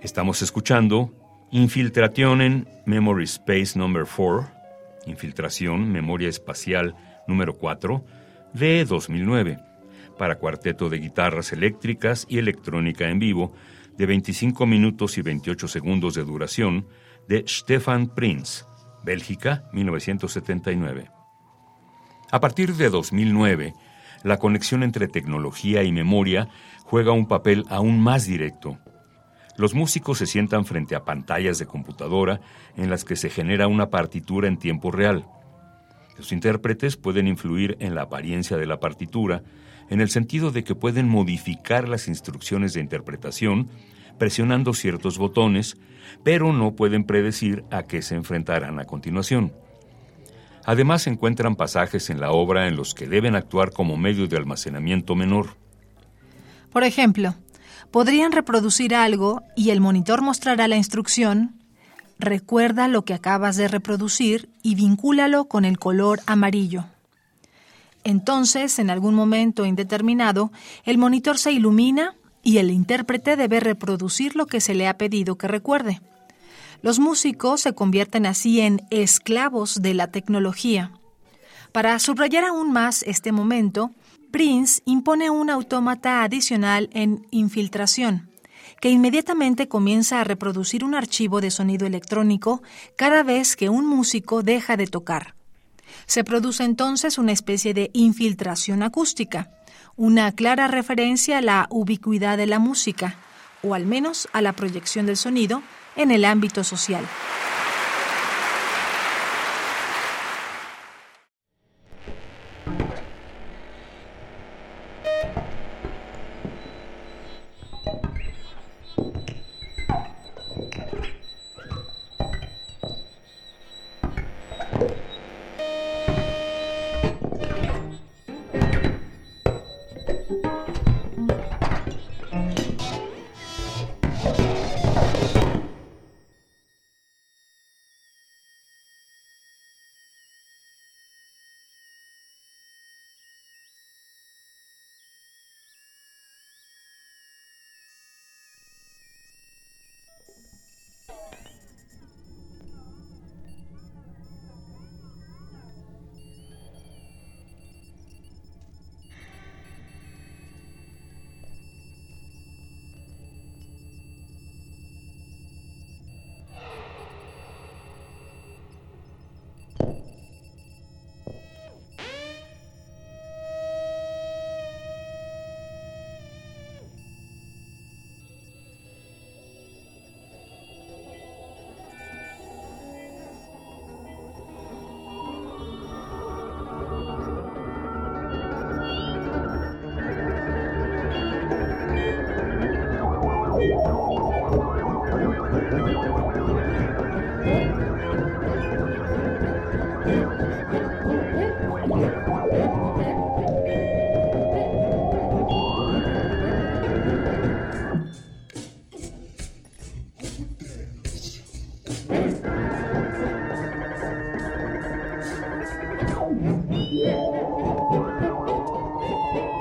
Estamos escuchando Infiltrationen Memory Space Number 4, Infiltración Memoria Espacial número 4, de 2009, para cuarteto de guitarras eléctricas y electrónica en vivo, de 25 minutos y 28 segundos de duración, de Stefan Prinz, Bélgica, 1979. A partir de 2009, la conexión entre tecnología y memoria juega un papel aún más directo los músicos se sientan frente a pantallas de computadora en las que se genera una partitura en tiempo real. Los intérpretes pueden influir en la apariencia de la partitura, en el sentido de que pueden modificar las instrucciones de interpretación presionando ciertos botones, pero no pueden predecir a qué se enfrentarán a continuación. Además, encuentran pasajes en la obra en los que deben actuar como medio de almacenamiento menor. Por ejemplo, podrían reproducir algo y el monitor mostrará la instrucción, recuerda lo que acabas de reproducir y vincúlalo con el color amarillo. Entonces, en algún momento indeterminado, el monitor se ilumina y el intérprete debe reproducir lo que se le ha pedido que recuerde. Los músicos se convierten así en esclavos de la tecnología. Para subrayar aún más este momento, Prince impone un autómata adicional en infiltración, que inmediatamente comienza a reproducir un archivo de sonido electrónico cada vez que un músico deja de tocar. Se produce entonces una especie de infiltración acústica, una clara referencia a la ubicuidad de la música, o al menos a la proyección del sonido en el ámbito social.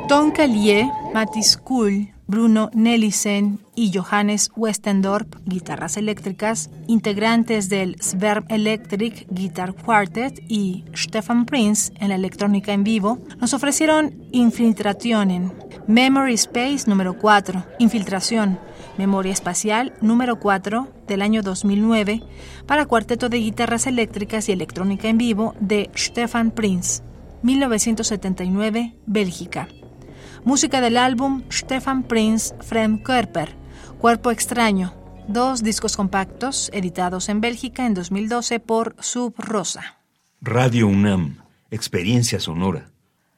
Don Calier, Matiscule, Bruno Nelissen y Johannes Westendorp, guitarras eléctricas, integrantes del Sverm Electric Guitar Quartet y Stefan Prince en la electrónica en vivo, nos ofrecieron Infiltrationen, Memory Space número 4, Infiltración, Memoria Espacial número 4 del año 2009 para cuarteto de guitarras eléctricas y electrónica en vivo de Stefan Prince, 1979, Bélgica. Música del álbum Stefan Prince Fremkörper, Cuerpo Extraño, dos discos compactos editados en Bélgica en 2012 por Sub Rosa. Radio UNAM, Experiencia Sonora.